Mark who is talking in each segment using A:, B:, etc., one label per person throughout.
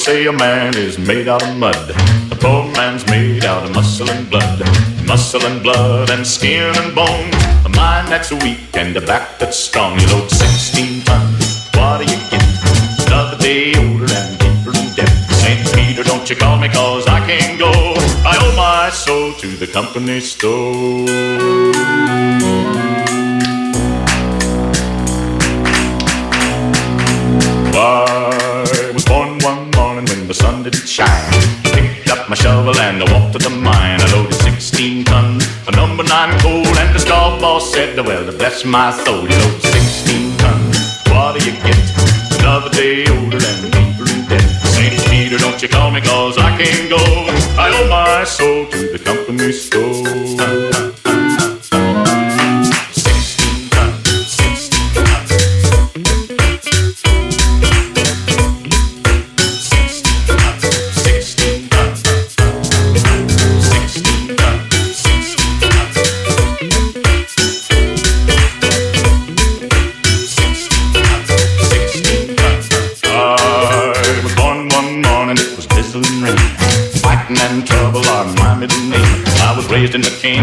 A: Say a man is made out of mud. A poor man's made out of muscle and blood. Muscle and blood and skin and bone. A mind that's weak and a back that's strong. You load 16 tons. What do you get? Another day older don't you call me cause I can't go. I owe my soul to the company store. I was born one morning when the sun didn't shine. I Picked up my shovel and I walked to the mine. I loaded 16 tons, a number nine coal, and the straw boss said, Well, bless my soul, you load 16 tons. What do you get? Another day older and Peter, don't you call me cause I can't go. I owe my soul to the company store.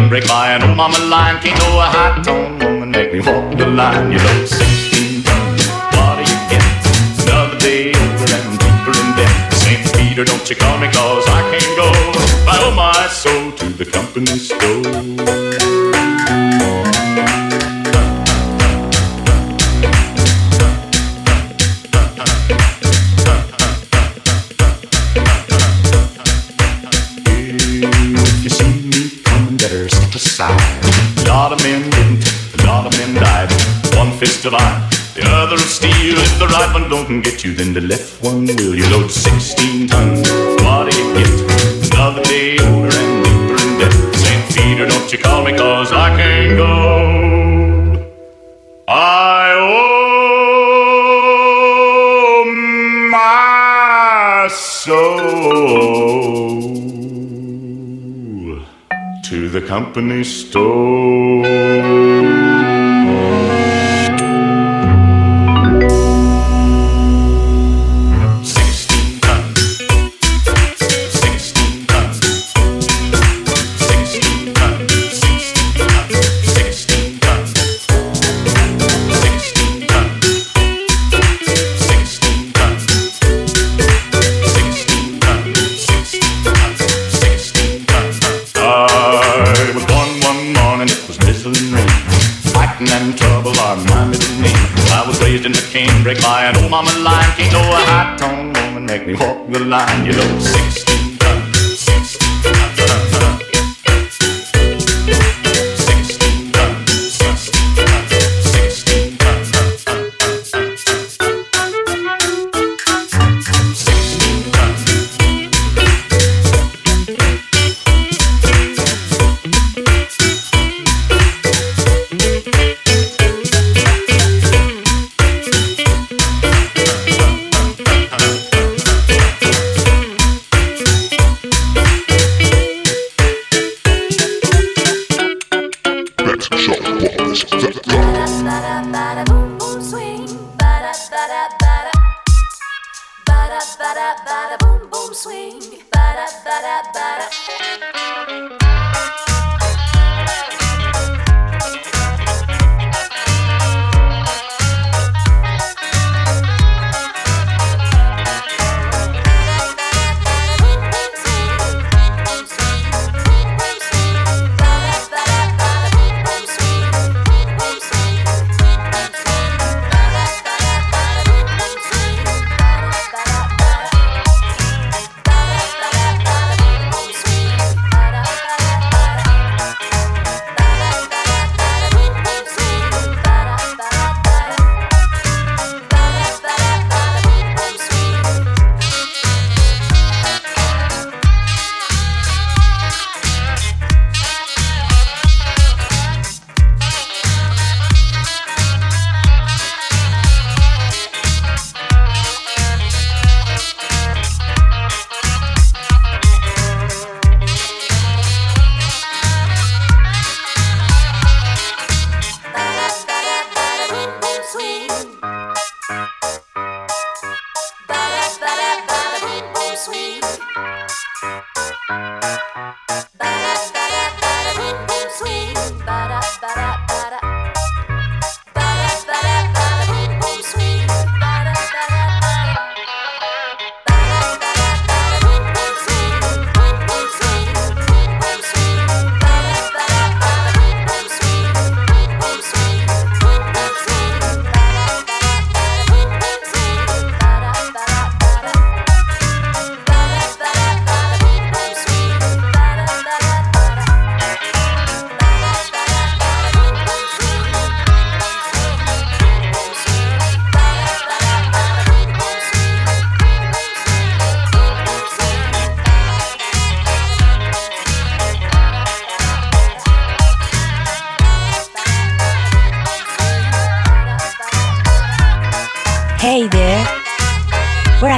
A: Canebrake by an old mama line. Can't know a high tone woman make me walk the line. You know, 16 tons, what do you get? Another day older and deeper in debt. St. Peter, don't you call me cause I can't go. I owe my soul to the company store. Of iron, the other of steel. If the right one don't get you, then the left one will. You load 16 tons, what do you get? Another day older and deeper in debt. St. Peter, don't you call me cause I can't go. I owe my soul to the company store.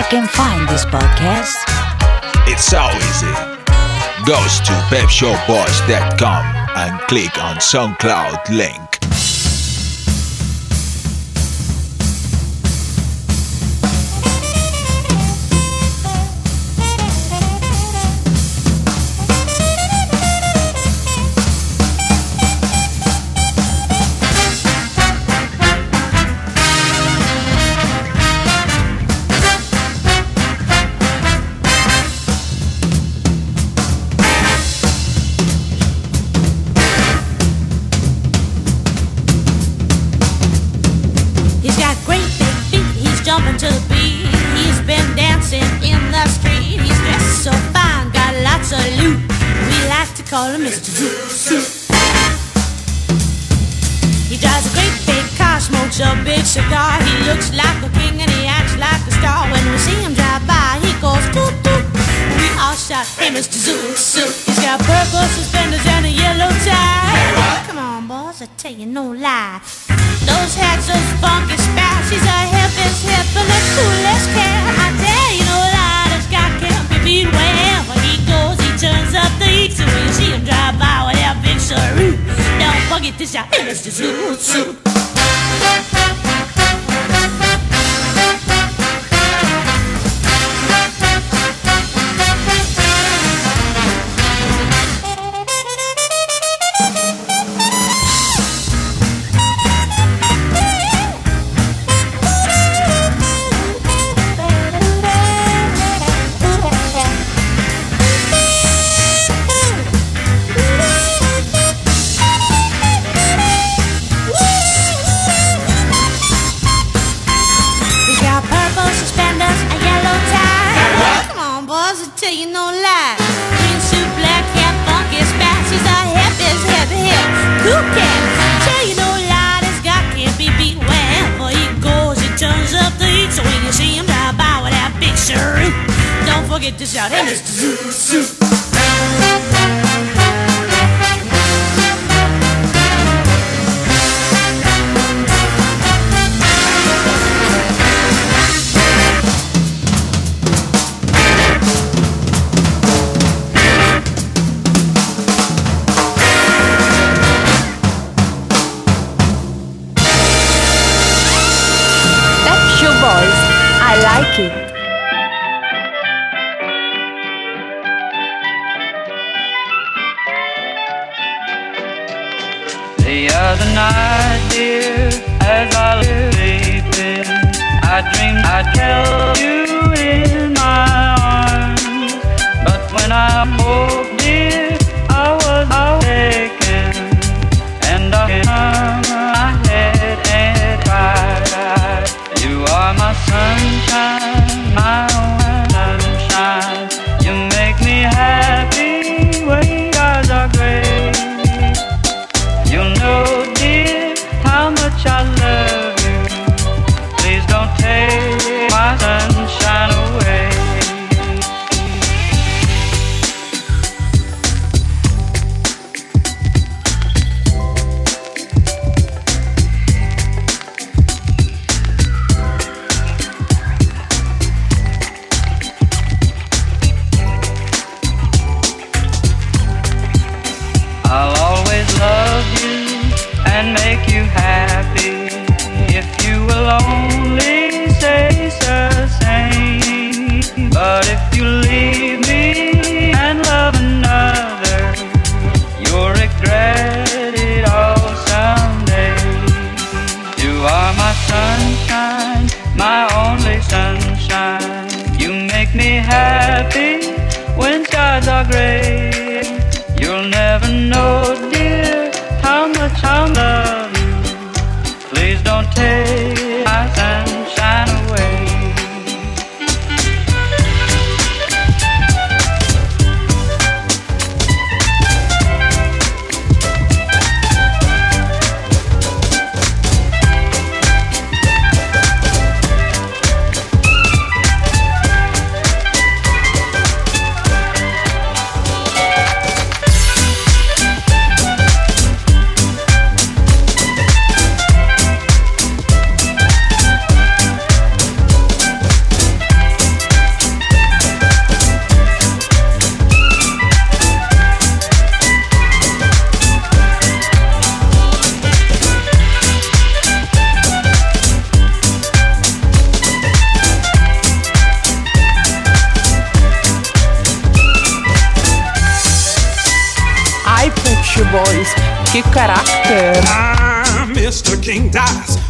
A: can find this podcast? It's so easy. Goes to
B: pepshowboys.com and click on SoundCloud link.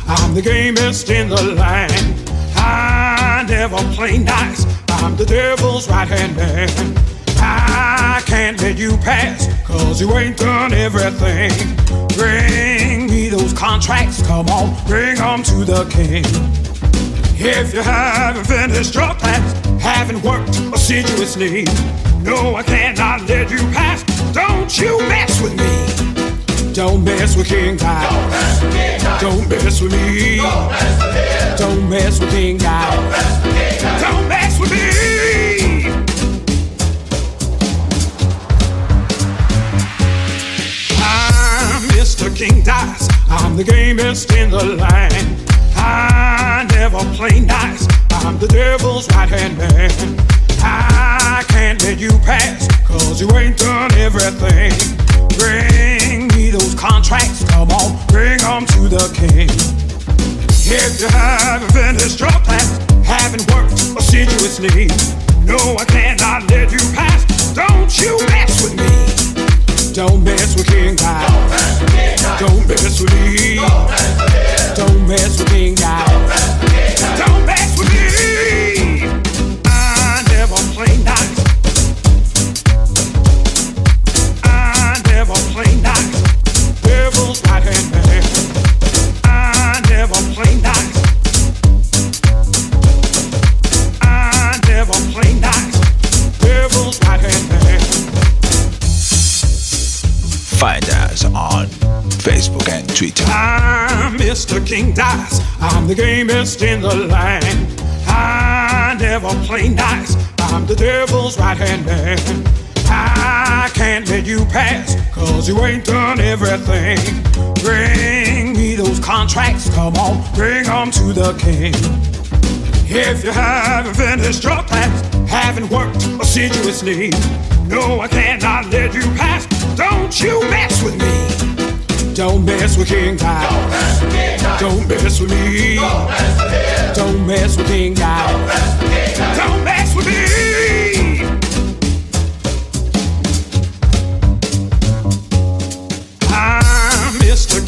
C: I'm the gamest in the land. I never play nice. I'm the devil's right hand man. I can't let you pass, cause you ain't done everything. Bring me those contracts, come on, bring them to the king. If you haven't finished your class, haven't worked assiduously, no, I cannot let you pass. Don't you mess with me. Don't mess with King Guy. Don't mess with me. Don't mess with King Guy. Don't mess with me. I'm Mr. King Dice. I'm the gamest in the land. I never play nice. I'm the devil's right hand man. I can't let you pass, cause you ain't done everything. Bring me those contracts, come on, bring them to the king. If you haven't finished your class, haven't worked assiduously, no, I cannot let you pass. Don't you mess with me. Don't mess with King Guy. Don't mess with me. Don't mess with King Guy. In the land. I never play nice. I'm the devil's right hand man. I can't let you pass, cause you ain't done everything. Bring me those contracts, come on, bring them to the king. If you haven't finished your class, haven't worked assiduously, no, I cannot let you pass. Don't you mess with me. Don't mess with King Guy. Don't mess with me. Don't mess with King Guy. Don't mess with me.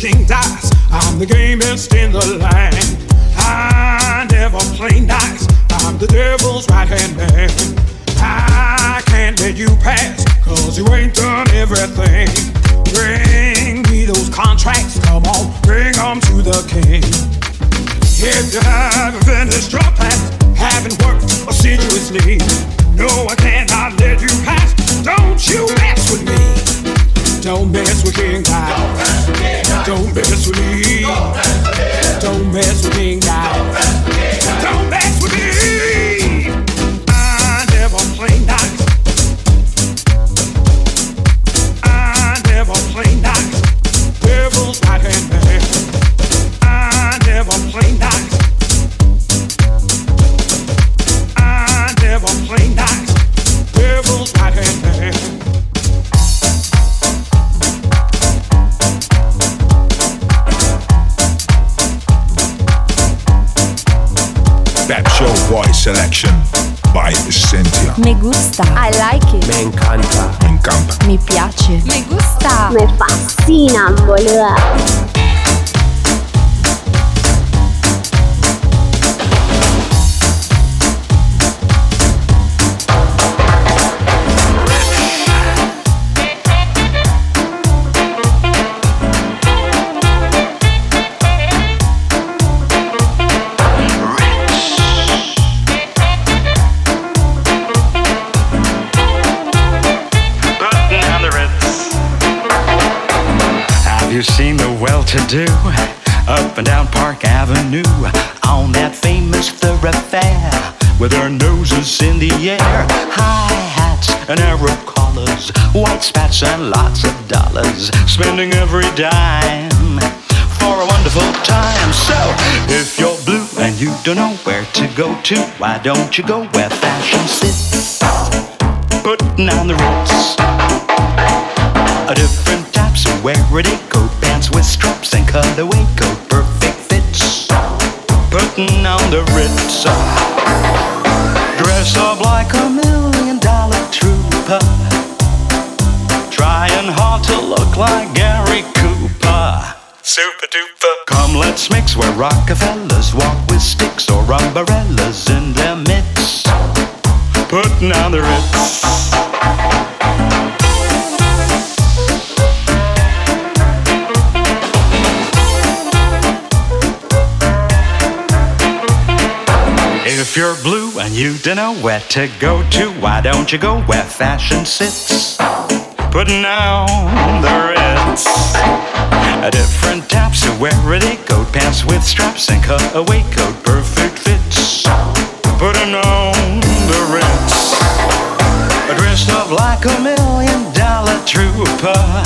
C: I'm Mr. the gamest in the land. I never play nice. I'm the devil's right hand man. I can't let you pass, cause you ain't done everything. Bring me those contracts, come on, bring them to the king. If you haven't finished your class, haven't worked assiduously, no, I cannot let you pass. Don't you mess with me. Don't mess with King God. Don't mess with me. Don't mess with King God. Don't mess with me. I never play nice. I never play nice. Devil's right hand. I never play nice. I never play nice. Devil's right hand.
B: Boy Selection by Cynthia.
D: Me gusta. I like it.
E: Me encanta.
B: Me encanta.
D: Mi piace.
F: Me gusta.
G: Me fascina, boluda.
H: High hats and Arab collars, white spats and lots of dollars, spending every dime for a wonderful time. So, if you're blue and you don't know where to go to, why don't you go where fashion sits? Putting on the Ritz. A different types of wear it coat pants with straps and cutaway coat, perfect fits. Putting on the Ritz. Dress up like a million dollar trooper. Trying hard to look like Gary Cooper. Super duper. Come, let's mix where Rockefellers walk with sticks or umbrellas in their midst. Putting on the Ritz. If you're blue and you don't know where to go to, why don't you go where fashion sits? Putting on the Ritz. A different types of wear it coat pants with straps and cutaway coat, perfect fits. Putting on the Ritz. Dressed up like a million dollar trooper.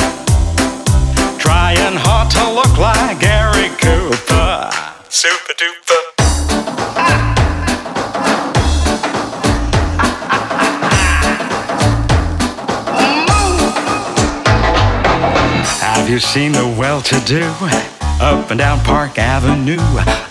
H: Trying hard to look like Gary Cooper. Super duper. Have you seen the well-to-do up and down Park Avenue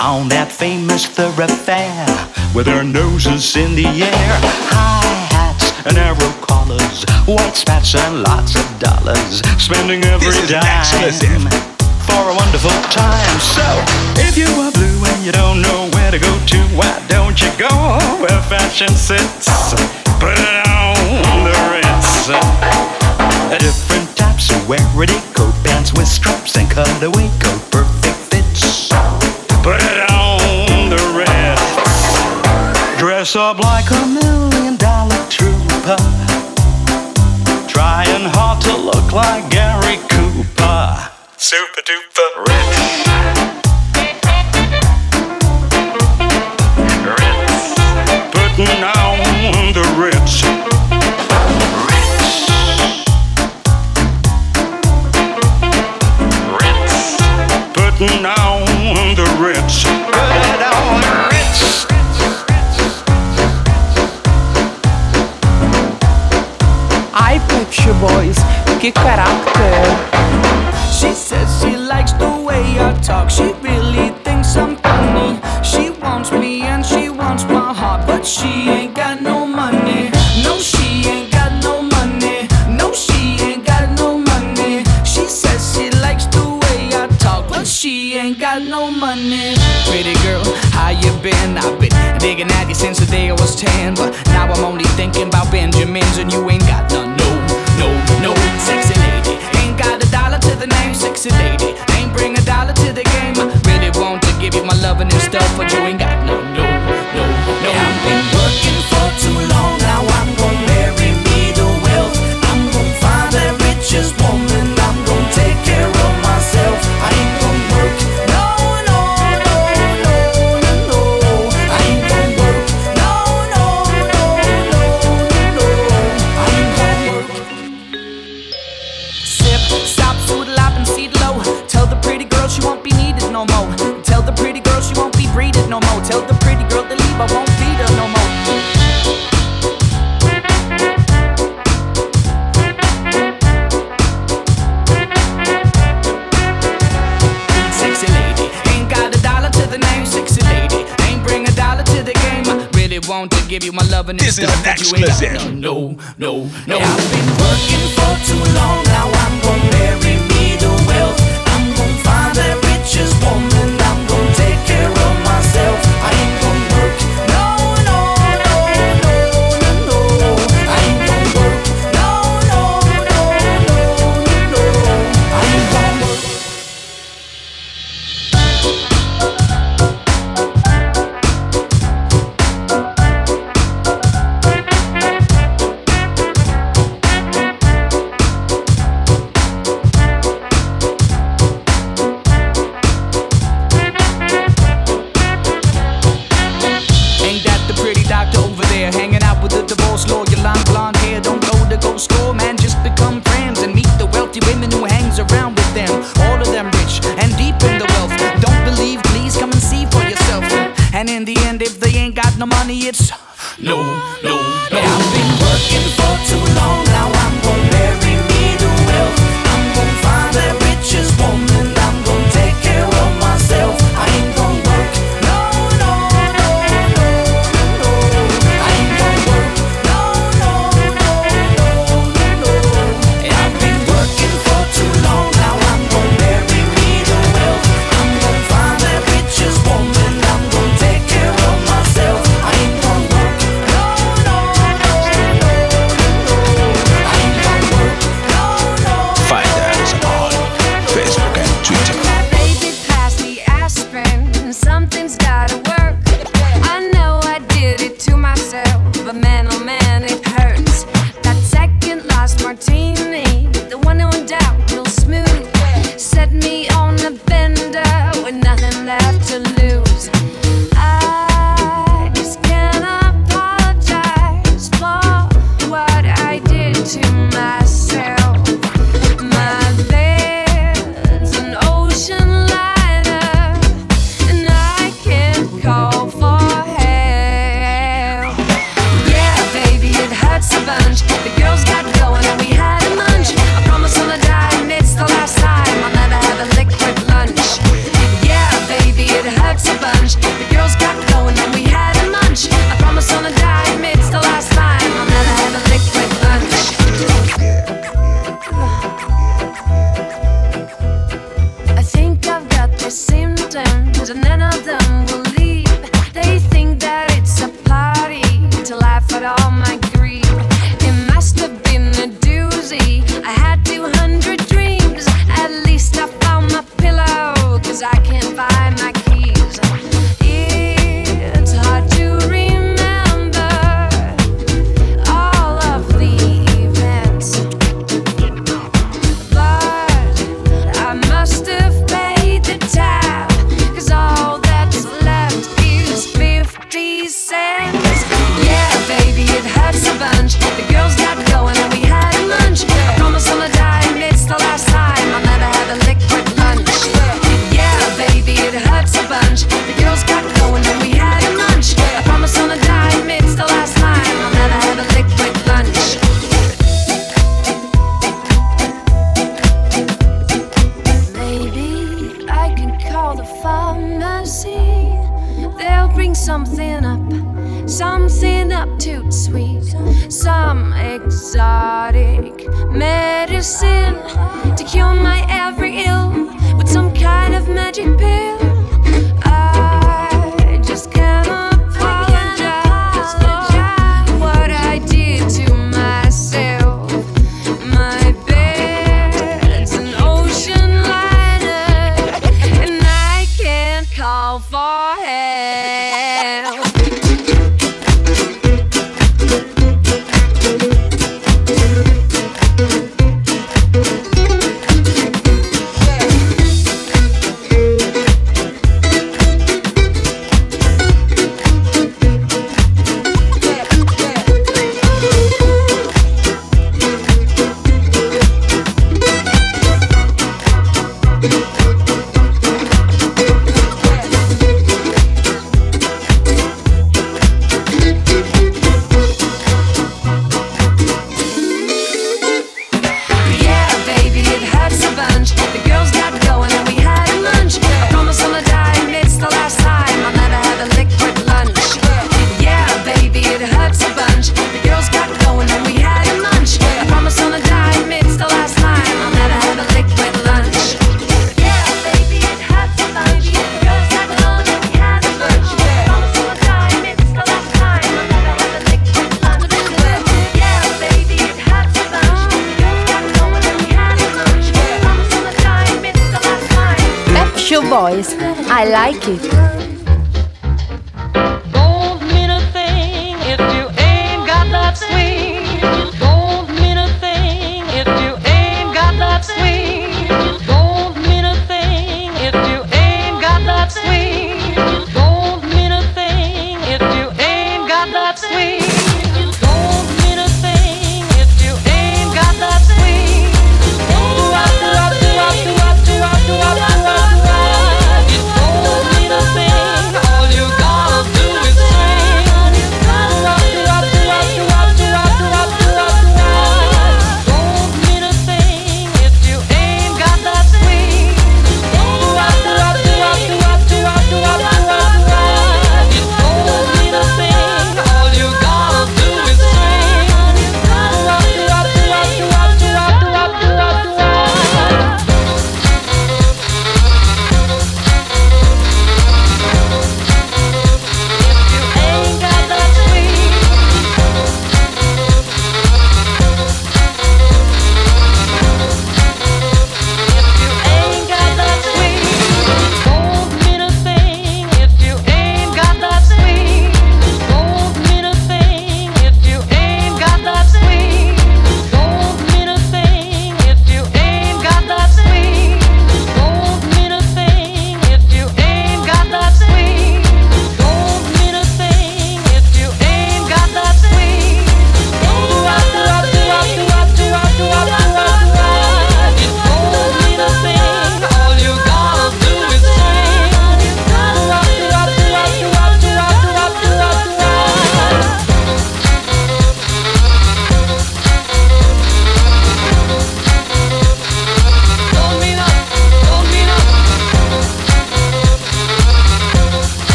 H: on that famous thoroughfare with their noses in the air, high hats and arrow collars, white spats and lots of dollars, spending every
B: This is
H: dime for a wonderful time. So, if you are blue and you don't know where to go to, why don't you go where fashion sits? Put it on the Ritz. Wear it coat pants with straps and cutaway coat, perfect fits. Put it on the Ritz. Dress up like a million dollar trooper. Trying hard to look like Gary Cooper. Super duper Ritz. Putting on the Ritz. Put it on the Ritz.
I: Ai, Pep Shop Boys, que caráter!
J: She says she likes the way I talk. She really thinks I'm funny. She wants me and she wants my heart, but she ain't got ain't got no money. Pretty girl, how you been? I've been digging at you since the day I was 10. But now I'm only thinking about Benjamins, and you ain't got none. No, no, no. Sexy lady, ain't got a dollar to the name. Sexy lady, ain't bring a dollar to the game. I really want to give you my loving and stuff, but you ain't got no, no, no, no. I've been working for give you my love and
B: this, is
J: stuff that you ain't got. No, no, no. no. Hey, I've been working for too long, now I'm gonna marry.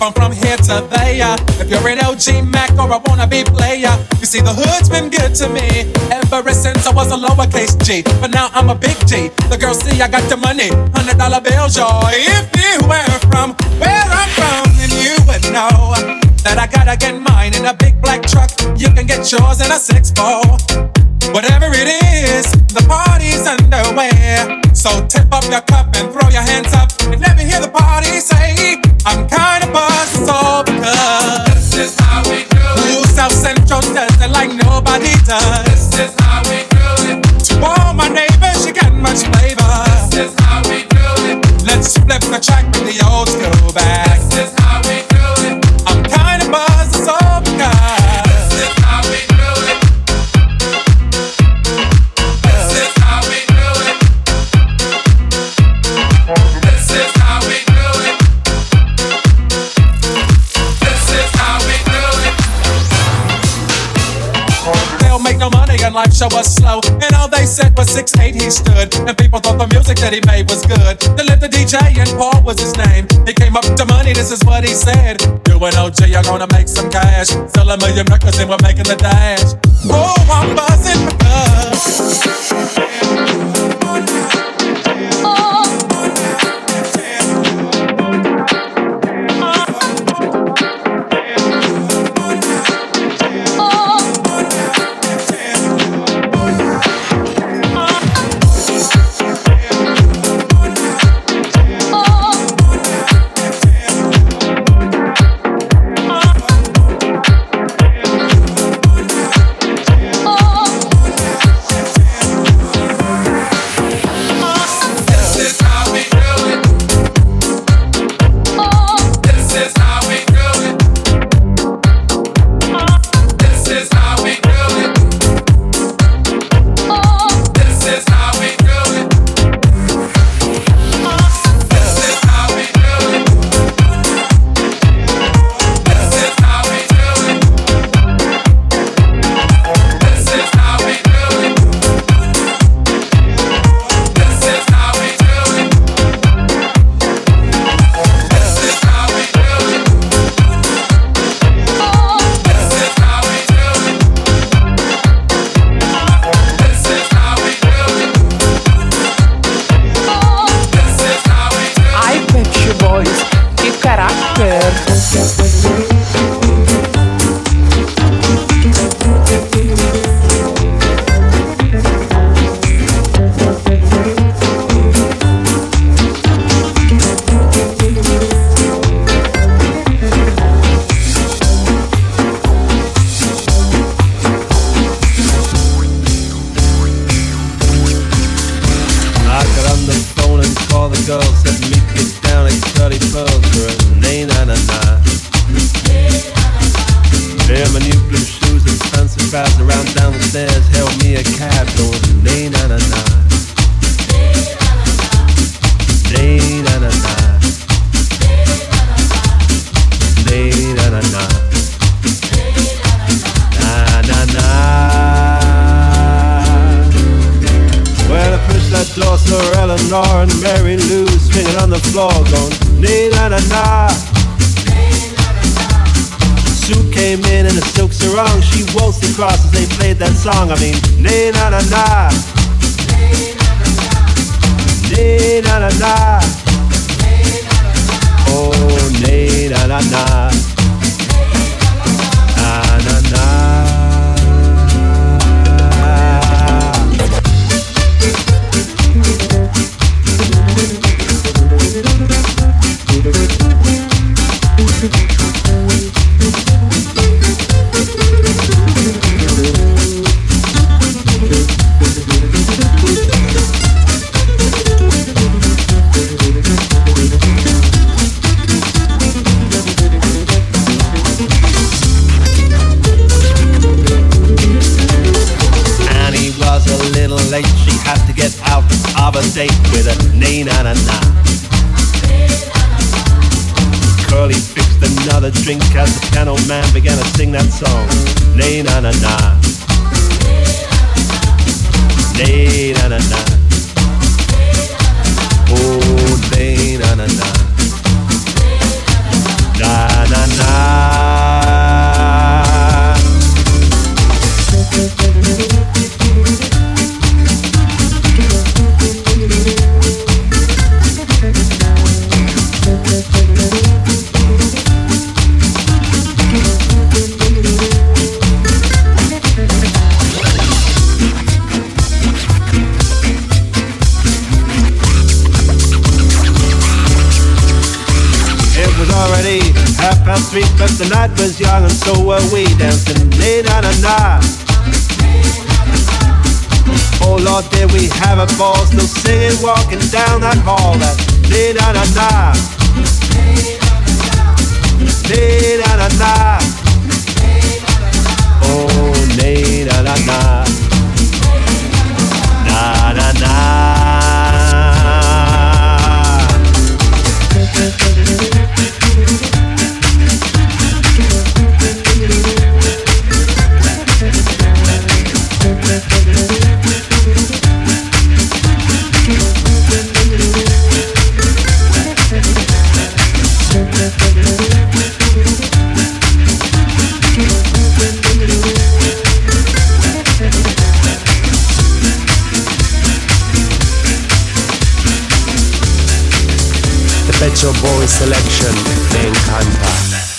F: Wave from here to there. If you're an OG Mac or a wannabe player, you see the hood's been good to me ever since I was a lowercase G. But now I'm a big G. The girls see I got the money, hundred dollar bills, y'all. If you were from where I'm from, then you would know that I gotta get mine in a big black truck. You can get yours in a six four. Whatever it is, the party's underway. So tip up your cup and throw your hands up and let me hear the party say, I'm kinda buzzed, it's all because this is how we do it. Ooh, South Central does it like nobody does. This is how we do it. To all my neighbors, you got much flavor. This is how we do it. Let's flip the track with the old school back. This is how show was slow. And all they said was six eight he stood. And people thought the music that he made was good. They lived the DJ and Paul was his name. He came up to money, this is what he said. You and OG are gonna make some cash. Sell a million records and we're making the dash. Oh, I'm buzzing because.
K: Door, saw Eleanor and Mary Lou swinging on the floor, going nee na na na. Sue came in in a silk sarong. She waltzed across as they played that song. I mean, nee na na na. Nee na na na. Oh, na na na. Na date with a nay na na na. Curly fixed another drink as the piano man began to sing that song. Nay na na na. Nay na na na. Oh, nay na na na. Na na na. The night was young, and so were we dancing late on a night. Oh Lord, did we have a ball? Still singing, walking down that hall. That late on a night. Late on a night. Oh, late on a night. Na na na.
L: Shop Boys selection me encanta.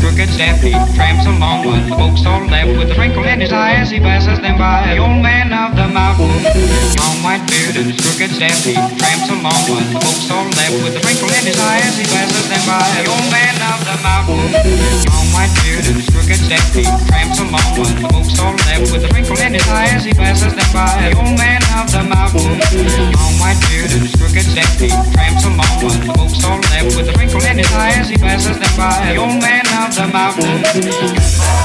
M: Crooked staff, with the folks all left with a twinkle in his eye as he passes them by. The old man of the mountain. Long white beard and his crooked staff, he tramps along with the folks all left with a twinkle in his eye as he passes them by. The old man of the mountain. Long white beard and his crooked staff, he tramps along with the folks all left with a twinkle in his eye as he passes them by. The old man of the mountain. Long white beard and his crooked staff, he tramps along with the folks all left with a twinkle in his eye as he passes them by. The old man of the mountain. When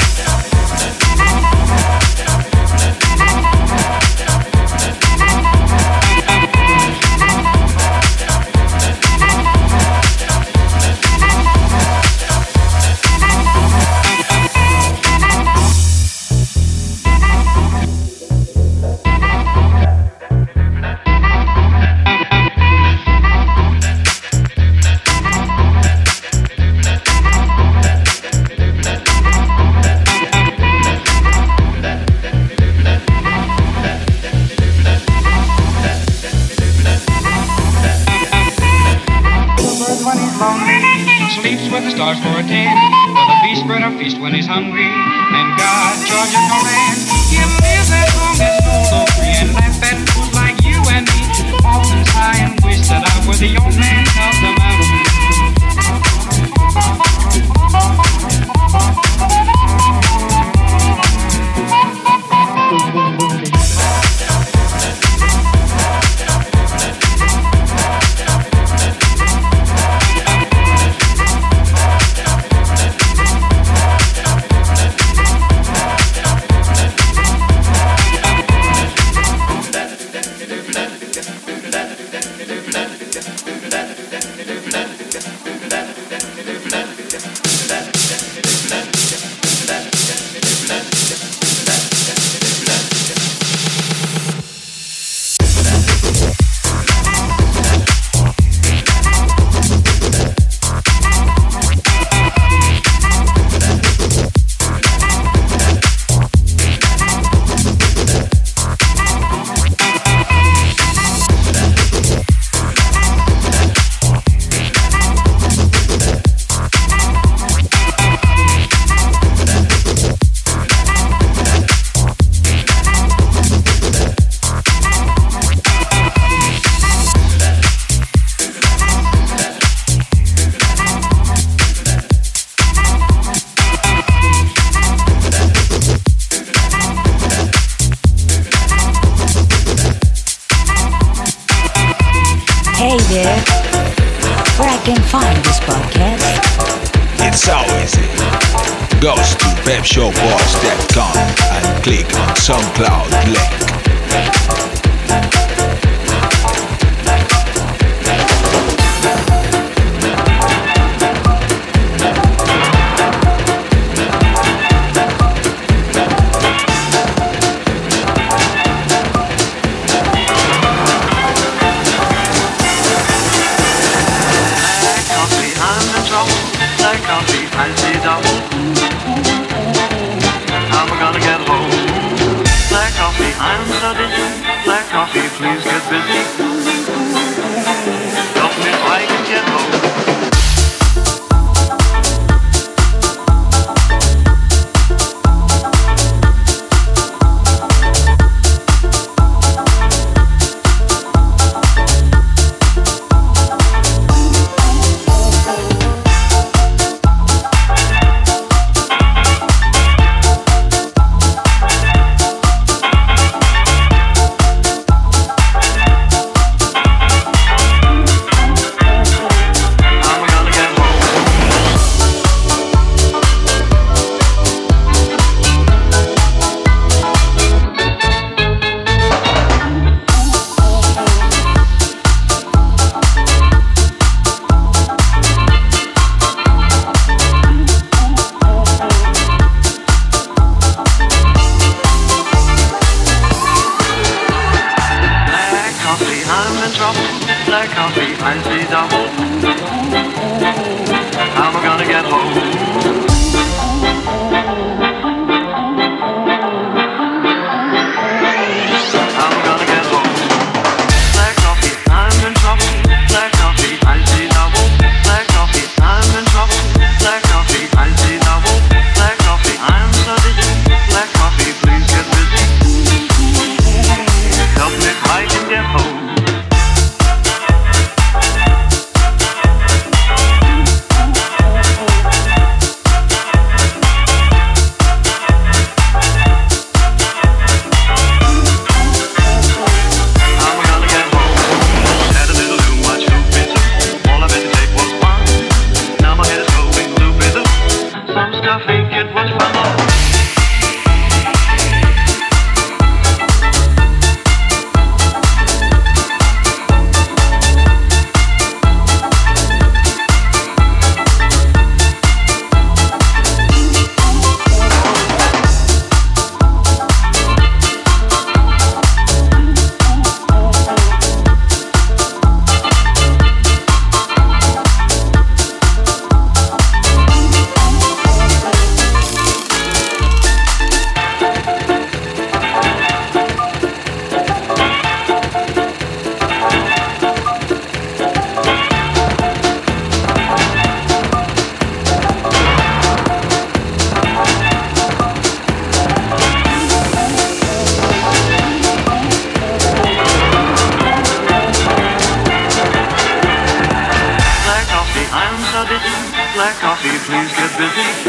N: please get